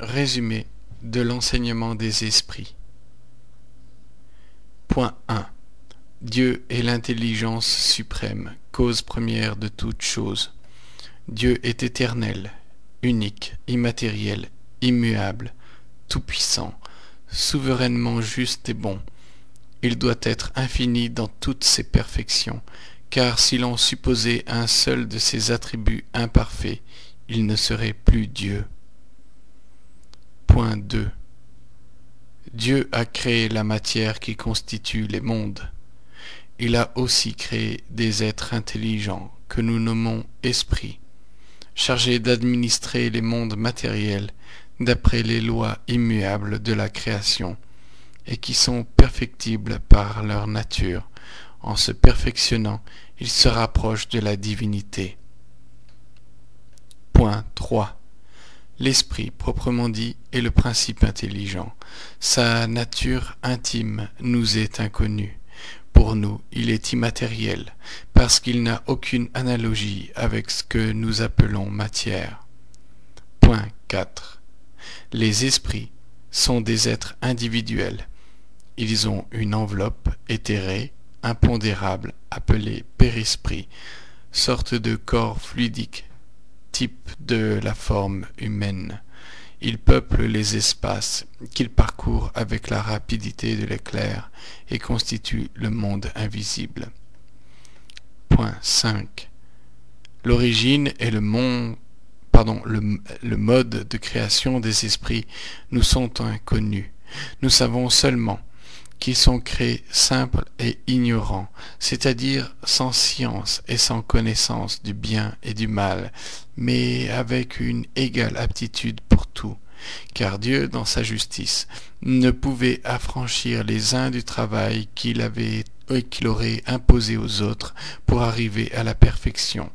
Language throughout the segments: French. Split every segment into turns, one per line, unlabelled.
Résumé de l'enseignement des esprits. Point 1. Dieu est l'intelligence suprême, cause première de toutes choses. Dieu est éternel, unique, immatériel, immuable, tout-puissant, souverainement juste et bon. Il doit être infini dans toutes ses perfections, car si l'on supposait un seul de ses attributs imparfaits, il ne serait plus Dieu. Point 2. Dieu a créé la matière qui constitue les mondes. Il a aussi créé des êtres intelligents que nous nommons esprits, chargés d'administrer les mondes matériels d'après les lois immuables de la création, et qui sont perfectibles par leur nature. En se perfectionnant, ils se rapprochent de la divinité. Point 3. L'esprit, proprement dit, est le principe intelligent. Sa nature intime nous est inconnue. Pour nous, il est immatériel, parce qu'il n'a aucune analogie avec ce que nous appelons matière. Point 4. Les esprits sont des êtres individuels. Ils ont une enveloppe éthérée, impondérable, appelée périsprit, sorte de corps fluidique type de la forme humaine. Il peuple les espaces qu'il parcourt avec la rapidité de l'éclair et constitue le monde invisible. Point 5. L'origine et le, le, le mode de création des esprits nous sont inconnus. Nous savons seulement qui sont créés simples et ignorants, c'est-à-dire sans science et sans connaissance du bien et du mal, mais avec une égale aptitude pour tout, car Dieu, dans sa justice, ne pouvait affranchir les uns du travail qu'il avait qu'il aurait imposé aux autres pour arriver à la perfection.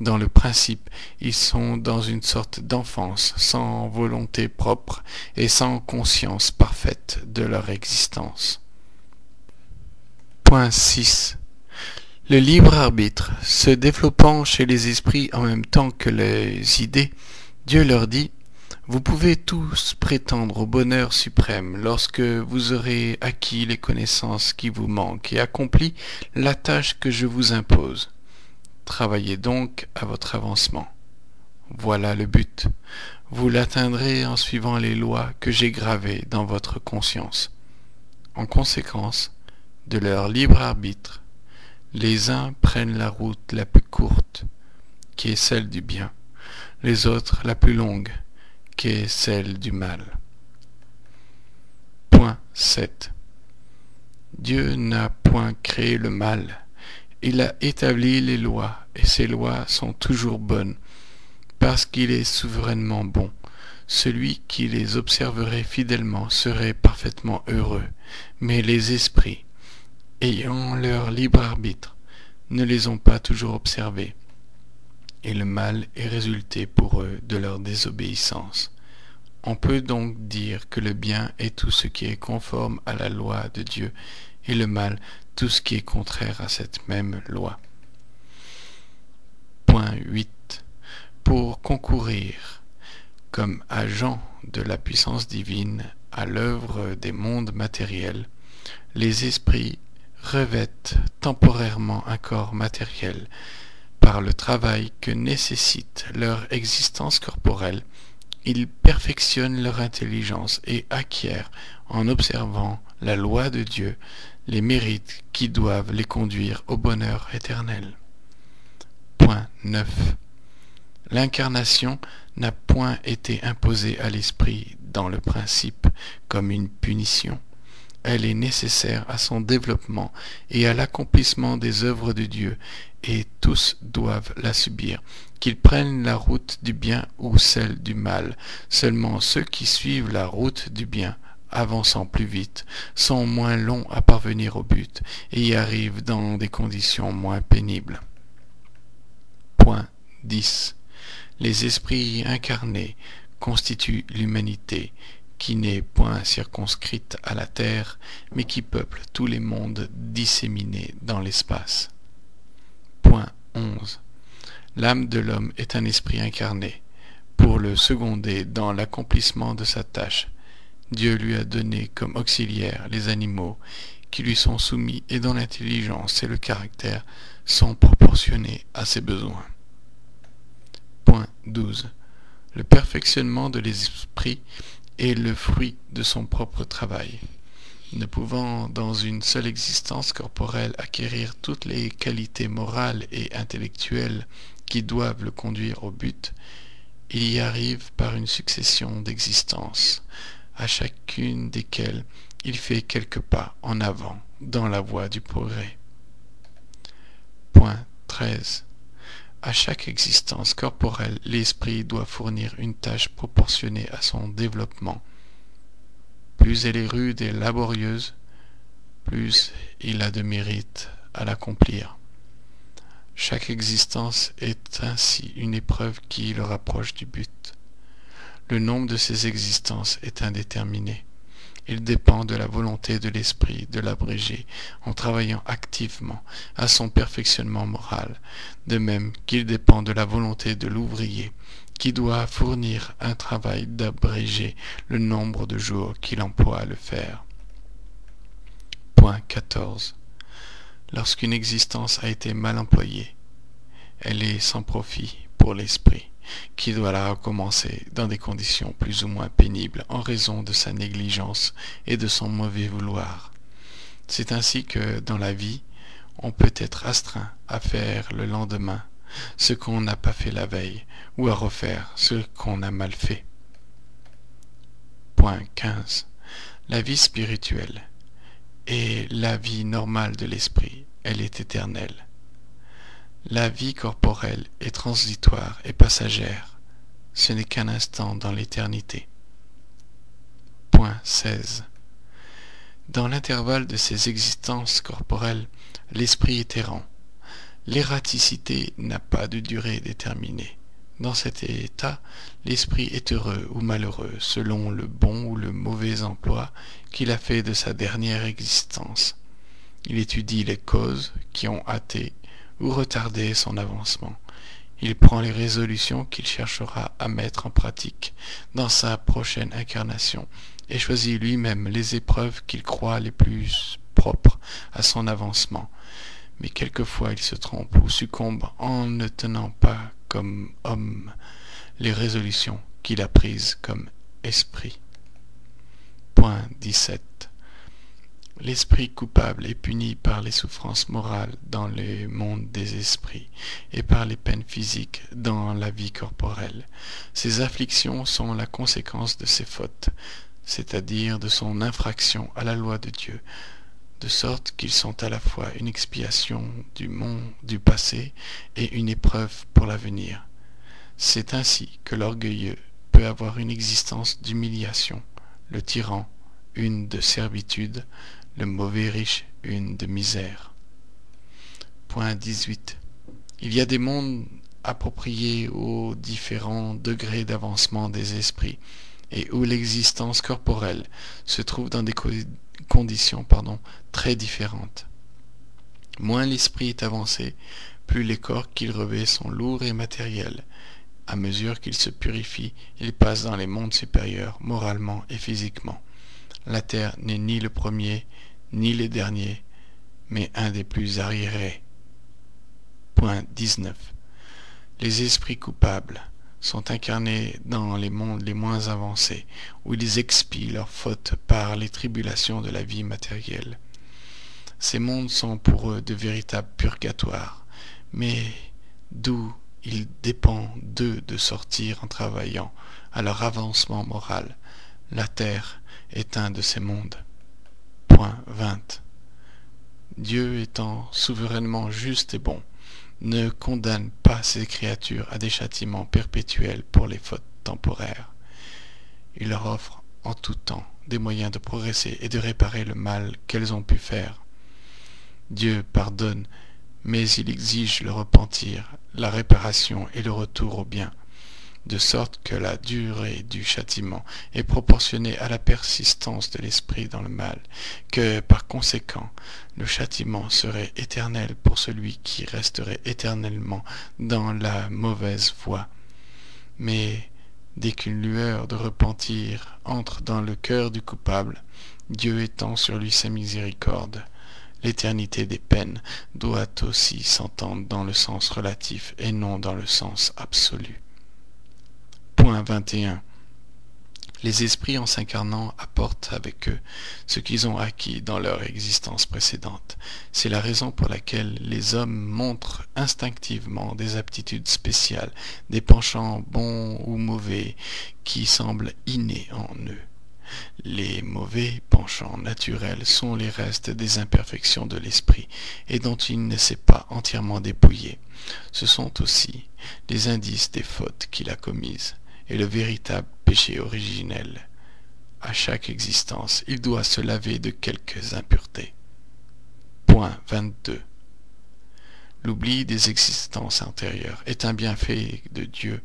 Dans le principe, ils sont dans une sorte d'enfance, sans volonté propre et sans conscience parfaite de leur existence. Point 6. Le libre arbitre, se développant chez les esprits en même temps que les idées, Dieu leur dit Vous pouvez tous prétendre au bonheur suprême lorsque vous aurez acquis les connaissances qui vous manquent et accompli la tâche que je vous impose. Travaillez donc à votre avancement. Voilà le but. Vous l'atteindrez en suivant les lois que j'ai gravées dans votre conscience. En conséquence de leur libre arbitre, les uns prennent la route la plus courte, qui est celle du bien, les autres la plus longue, qui est celle du mal. Point 7. Dieu n'a point créé le mal, il a établi les lois, et ces lois sont toujours bonnes, parce qu'il est souverainement bon. Celui qui les observerait fidèlement serait parfaitement heureux, mais les esprits, ayant leur libre arbitre, ne les ont pas toujours observés, et le mal est résulté pour eux de leur désobéissance. On peut donc dire que le bien est tout ce qui est conforme à la loi de Dieu, et le mal tout ce qui est contraire à cette même loi. Point 8. Pour concourir comme agent de la puissance divine à l'œuvre des mondes matériels, les esprits revêtent temporairement un corps matériel par le travail que nécessite leur existence corporelle, ils perfectionnent leur intelligence et acquièrent, en observant la loi de Dieu, les mérites qui doivent les conduire au bonheur éternel. Point 9. L'incarnation n'a point été imposée à l'esprit dans le principe comme une punition. Elle est nécessaire à son développement et à l'accomplissement des œuvres de Dieu, et tous doivent la subir, qu'ils prennent la route du bien ou celle du mal. Seulement ceux qui suivent la route du bien avançant plus vite, sont moins longs à parvenir au but et y arrivent dans des conditions moins pénibles. Point 10. Les esprits incarnés constituent l'humanité, qui n'est point circonscrite à la terre, mais qui peuple tous les mondes disséminés dans l'espace. Point 11. L'âme de l'homme est un esprit incarné, pour le seconder dans l'accomplissement de sa tâche. Dieu lui a donné comme auxiliaires les animaux qui lui sont soumis et dont l'intelligence et le caractère sont proportionnés à ses besoins. Point 12. Le perfectionnement de l'esprit est le fruit de son propre travail. Ne pouvant dans une seule existence corporelle acquérir toutes les qualités morales et intellectuelles qui doivent le conduire au but, il y arrive par une succession d'existences, à chacune desquelles il fait quelques pas en avant dans la voie du progrès. Point 13. À chaque existence corporelle, l'esprit doit fournir une tâche proportionnée à son développement. Plus elle est rude et laborieuse, plus il a de mérite à l'accomplir. Chaque existence est ainsi une épreuve qui le rapproche du but. Le nombre de ces existences est indéterminé. Il dépend de la volonté de l'esprit de l'abréger en travaillant activement à son perfectionnement moral, de même qu'il dépend de la volonté de l'ouvrier qui doit fournir un travail d'abréger le nombre de jours qu'il emploie à le faire. Point 14. Lorsqu'une existence a été mal employée, elle est sans profit pour l'esprit qui doit la recommencer dans des conditions plus ou moins pénibles en raison de sa négligence et de son mauvais vouloir. C'est ainsi que, dans la vie, on peut être astreint à faire le lendemain ce qu'on n'a pas fait la veille, ou à refaire ce qu'on a mal fait. Point 15. La vie spirituelle est la vie normale de l'esprit, elle est éternelle. La vie corporelle est transitoire et passagère. Ce n'est qu'un instant dans l'éternité. Point 16. Dans l'intervalle de ces existences corporelles, l'esprit est errant. L'ératicité n'a pas de durée déterminée. Dans cet état, l'esprit est heureux ou malheureux selon le bon ou le mauvais emploi qu'il a fait de sa dernière existence. Il étudie les causes qui ont hâté ou retarder son avancement. Il prend les résolutions qu'il cherchera à mettre en pratique dans sa prochaine incarnation et choisit lui-même les épreuves qu'il croit les plus propres à son avancement. Mais quelquefois il se trompe ou succombe en ne tenant pas comme homme les résolutions qu'il a prises comme esprit. Point 17. L'esprit coupable est puni par les souffrances morales dans le monde des esprits et par les peines physiques dans la vie corporelle. Ces afflictions sont la conséquence de ses fautes, c'est-à-dire de son infraction à la loi de Dieu, de sorte qu'ils sont à la fois une expiation du monde du passé et une épreuve pour l'avenir. C'est ainsi que l'orgueilleux peut avoir une existence d'humiliation, le tyran une de servitude, le mauvais riche une de misère. Point 18. Il y a des mondes appropriés aux différents degrés d'avancement des esprits et où l'existence corporelle se trouve dans des conditions pardon, très différentes. Moins l'esprit est avancé, plus les corps qu'il revêt sont lourds et matériels. À mesure qu'il se purifie, il passe dans les mondes supérieurs, moralement et physiquement. La terre n'est ni le premier, ni le dernier, mais un des plus arriérés. Point 19. Les esprits coupables sont incarnés dans les mondes les moins avancés, où ils expient leurs fautes par les tribulations de la vie matérielle. Ces mondes sont pour eux de véritables purgatoires, mais d'où il dépend d'eux de sortir en travaillant à leur avancement moral. La terre est un de ces mondes. Point 20. Dieu étant souverainement juste et bon, ne condamne pas ses créatures à des châtiments perpétuels pour les fautes temporaires. Il leur offre en tout temps des moyens de progresser et de réparer le mal qu'elles ont pu faire. Dieu pardonne, mais il exige le repentir, la réparation et le retour au bien de sorte que la durée du châtiment est proportionnée à la persistance de l'esprit dans le mal, que par conséquent le châtiment serait éternel pour celui qui resterait éternellement dans la mauvaise voie. Mais Dès qu'une lueur de repentir entre dans le cœur du coupable, Dieu étend sur lui sa miséricorde. L'éternité des peines doit aussi s'entendre dans le sens relatif et non dans le sens absolu. Point 21. Les esprits en s'incarnant apportent avec eux ce qu'ils ont acquis dans leur existence précédente. C'est la raison pour laquelle les hommes montrent instinctivement des aptitudes spéciales, des penchants bons ou mauvais qui semblent innés en eux. Les mauvais penchants naturels sont les restes des imperfections de l'esprit et dont il ne s'est pas entièrement dépouillé. Ce sont aussi les indices des fautes qu'il a commises et le véritable péché originel. À chaque existence, il doit se laver de quelques impuretés. Point 22. L'oubli des existences antérieures est un bienfait de Dieu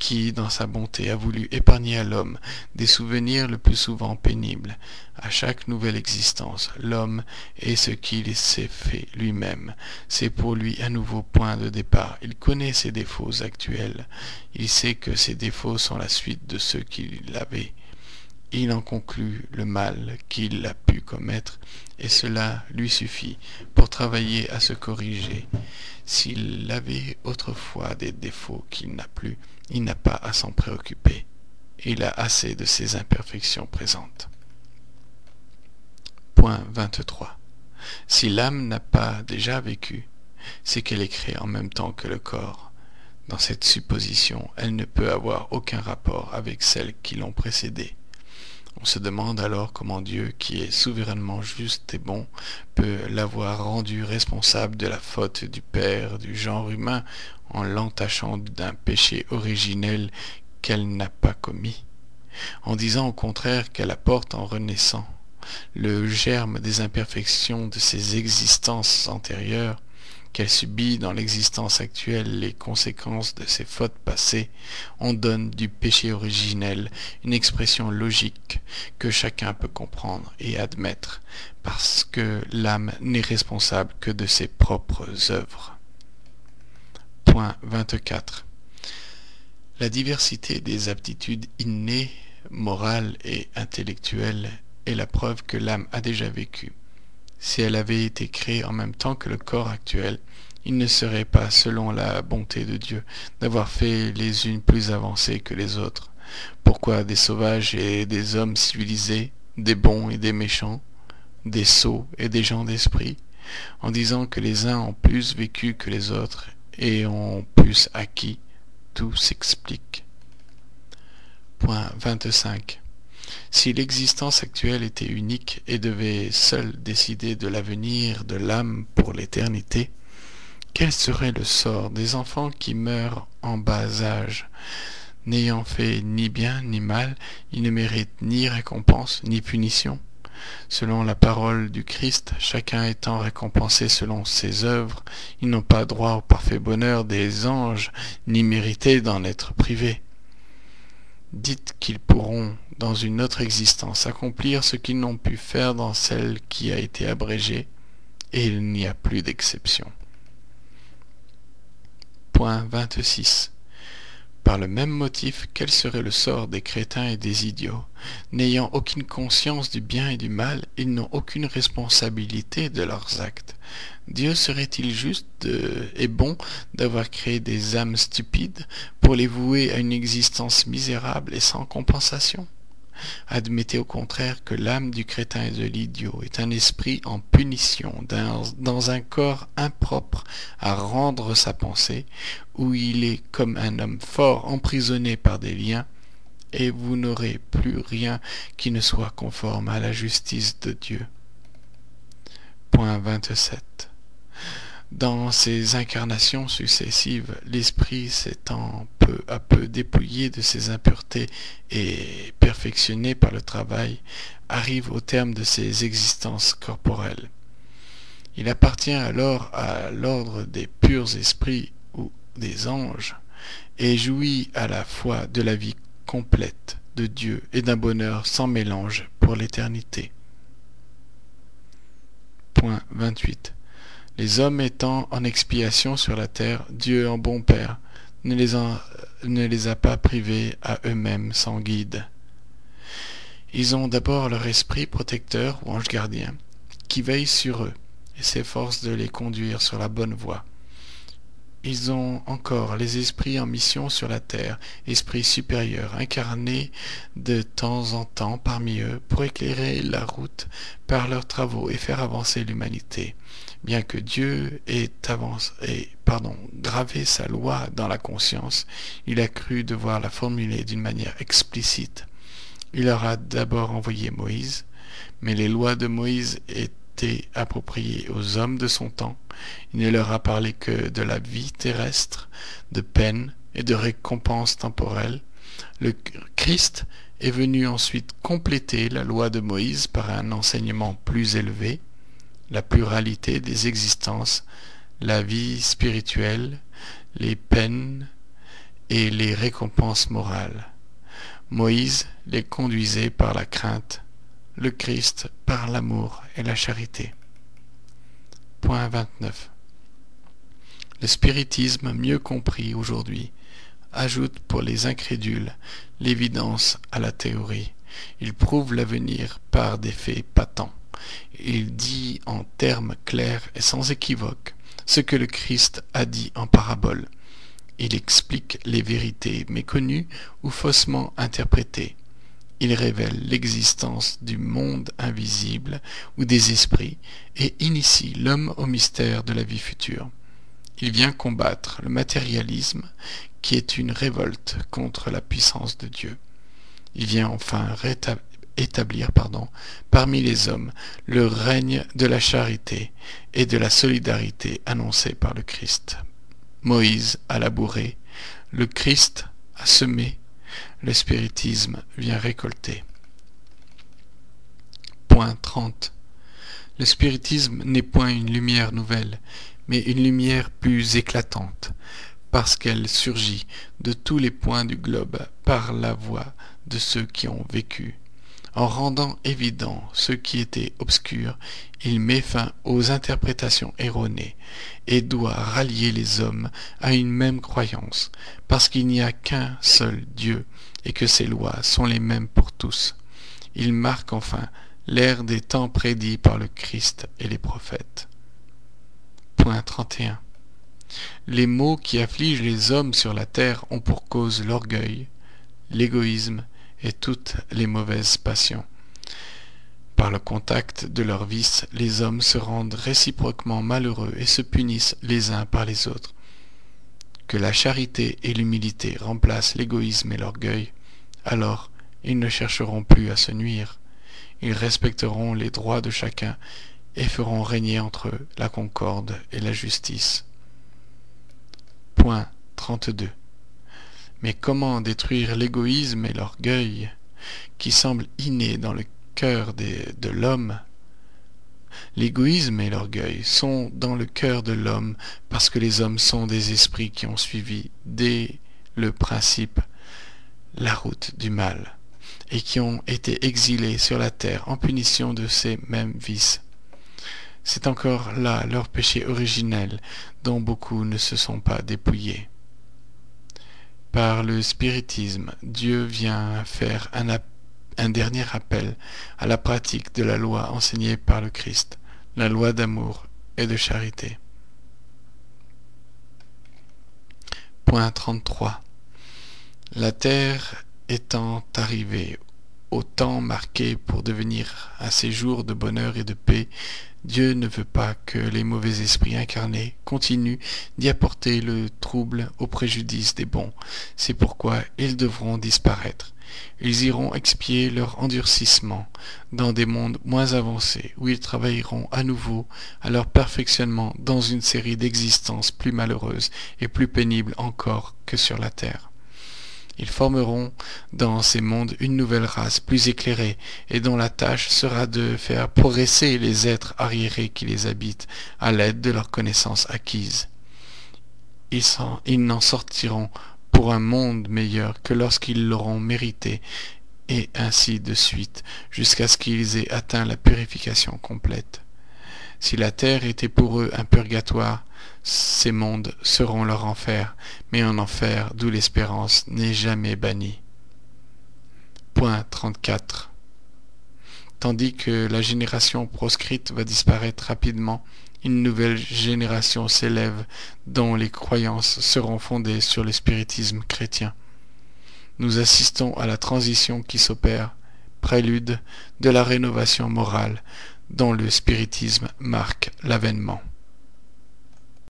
qui, dans sa bonté, a voulu épargner à l'homme des souvenirs le plus souvent pénibles. À chaque nouvelle existence, l'homme est ce qu'il s'est fait lui-même. C'est pour lui un nouveau point de départ. Il connaît ses défauts actuels. Il sait que ces défauts sont la suite de ceux qu'il avait. Il en conclut le mal qu'il a pu commettre, et cela lui suffit pour travailler à se corriger. S'il avait autrefois des défauts qu'il n'a plus, il n'a pas à s'en préoccuper. Il a assez de ses imperfections présentes. Point 23. Si l'âme n'a pas déjà vécu, c'est qu'elle est créée en même temps que le corps. Dans cette supposition, elle ne peut avoir aucun rapport avec celles qui l'ont précédée. On se demande alors comment Dieu, qui est souverainement juste et bon, peut l'avoir rendu responsable de la faute du Père du genre humain en l'entachant d'un péché originel qu'elle n'a pas commis, en disant au contraire qu'elle apporte en renaissant le germe des imperfections de ses existences antérieures, qu'elle subit dans l'existence actuelle les conséquences de ses fautes passées, on donne du péché originel une expression logique que chacun peut comprendre et admettre, parce que l'âme n'est responsable que de ses propres œuvres. Point 24. La diversité des aptitudes innées, morales et intellectuelles est la preuve que l'âme a déjà vécu. Si elle avait été créée en même temps que le corps actuel, il ne serait pas, selon la bonté de Dieu, d'avoir fait les unes plus avancées que les autres. Pourquoi des sauvages et des hommes civilisés, des bons et des méchants, des sots et des gens d'esprit, en disant que les uns ont plus vécu que les autres et ont plus acquis, tout s'explique. Point 25. Si l'existence actuelle était unique et devait seule décider de l'avenir de l'âme pour l'éternité, quel serait le sort des enfants qui meurent en bas âge? N'ayant fait ni bien ni mal, ils ne méritent ni récompense ni punition. Selon la parole du Christ, chacun étant récompensé selon ses œuvres, ils n'ont pas droit au parfait bonheur des anges, ni mérité d'en être privés. Dites qu'ils pourront, dans une autre existence, accomplir ce qu'ils n'ont pu faire dans celle qui a été abrégée, et il n'y a plus d'exception. Point 26. Par le même motif, quel serait le sort des crétins et des idiots? N'ayant aucune conscience du bien et du mal, ils n'ont aucune responsabilité de leurs actes. Dieu serait-il juste et bon d'avoir créé des âmes stupides pour les vouer à une existence misérable et sans compensation? Admettez au contraire que l'âme du crétin et de l'idiot est un esprit en punition dans, un corps impropre à rendre sa pensée, où il est comme un homme fort emprisonné par des liens, et vous n'aurez plus rien qui ne soit conforme à la justice de Dieu. Point 27. Dans ces incarnations successives, l'esprit s'étant peu à peu dépouillé de ses impuretés et perfectionné par le travail, arrive au terme de ses existences corporelles. Il appartient alors à l'ordre des purs esprits ou des anges, et jouit à la fois de la vie complète de Dieu et d'un bonheur sans mélange pour l'éternité. Point 28. Les hommes étant en expiation sur la terre, Dieu en bon Père ne les, a pas privés à eux-mêmes sans guide. Ils ont d'abord leur esprit protecteur ou ange gardien, qui veille sur eux et s'efforce de les conduire sur la bonne voie. Ils ont encore les esprits en mission sur la terre, esprits supérieurs, incarnés de temps en temps parmi eux pour éclairer la route par leurs travaux et faire avancer l'humanité. Bien que Dieu ait, gravé sa loi dans la conscience, il a cru devoir la formuler d'une manière explicite. Il leur a d'abord envoyé Moïse, mais les lois de Moïse étaient appropriées aux hommes de son temps il ne leur a parlé que de la vie terrestre, de peine et de récompense temporelle. Le Christ est venu ensuite compléter la loi de Moïse par un enseignement plus élevé, la pluralité des existences, la vie spirituelle, les peines et les récompenses morales. Moïse les conduisait par la crainte, le Christ par l'amour et la charité. Point 29. Le spiritisme mieux compris aujourd'hui ajoute pour les incrédules l'évidence à la théorie. Il prouve l'avenir par des faits patents. Il dit en termes clairs et sans équivoque ce que le Christ a dit en parabole. Il explique les vérités méconnues ou faussement interprétées. Il révèle l'existence du monde invisible ou des esprits et initie l'homme au mystère de la vie future. Il vient combattre le matérialisme qui est une révolte contre la puissance de Dieu. Il vient enfin établir pardon, parmi les hommes le règne de la charité et de la solidarité annoncé par le Christ. Moïse a labouré, le Christ a semé, le spiritisme vient récolter. Point 30. Le spiritisme n'est point une lumière nouvelle, mais une lumière plus éclatante, parce qu'elle surgit de tous les points du globe par la voix de ceux qui ont vécu. En rendant évident ce qui était obscur, il met fin aux interprétations erronées et doit rallier les hommes à une même croyance, parce qu'il n'y a qu'un seul Dieu et que ses lois sont les mêmes pour tous. Il marque enfin l'ère des temps prédits par le Christ et les prophètes. Point 31. Les maux qui affligent les hommes sur la terre ont pour cause l'orgueil, l'égoïsme et toutes les mauvaises passions. Par le contact de leurs vices, les hommes se rendent réciproquement malheureux et se punissent les uns par les autres. Que la charité et l'humilité remplacent l'égoïsme et l'orgueil, alors ils ne chercheront plus à se nuire, ils respecteront les droits de chacun et feront régner entre eux la concorde et la justice. Point 32. Mais comment détruire l'égoïsme et l'orgueil qui semblent innés dans le cœur de l'homme? L'égoïsme et l'orgueil sont dans le cœur de l'homme parce que les hommes sont des esprits qui ont suivi dès le principe la route du mal et qui ont été exilés sur la terre en punition de ces mêmes vices. C'est encore là leur péché originel dont beaucoup ne se sont pas dépouillés. Par le spiritisme, Dieu vient faire un, dernier appel à la pratique de la loi enseignée par le Christ, la loi d'amour et de charité. Point 33. La terre étant arrivée au temps marqué pour devenir un séjour de bonheur et de paix, Dieu ne veut pas que les mauvais esprits incarnés continuent d'y apporter le trouble au préjudice des bons. C'est pourquoi ils devront disparaître. Ils iront expier leur endurcissement dans des mondes moins avancés, où ils travailleront à nouveau à leur perfectionnement dans une série d'existences plus malheureuses et plus pénibles encore que sur la terre. Ils formeront dans ces mondes une nouvelle race plus éclairée et dont la tâche sera de faire progresser les êtres arriérés qui les habitent à l'aide de leurs connaissances acquises. Ils, n'en sortiront pour un monde meilleur que lorsqu'ils l'auront mérité et ainsi de suite jusqu'à ce qu'ils aient atteint la purification complète. Si la terre était pour eux un purgatoire, ces mondes seront leur enfer, mais un enfer d'où l'espérance n'est jamais bannie. Point 34. Tandis que la génération proscrite va disparaître rapidement, une nouvelle génération s'élève dont les croyances seront fondées sur le spiritisme chrétien. Nous assistons à la transition qui s'opère, prélude de la rénovation morale dont le spiritisme marque l'avènement.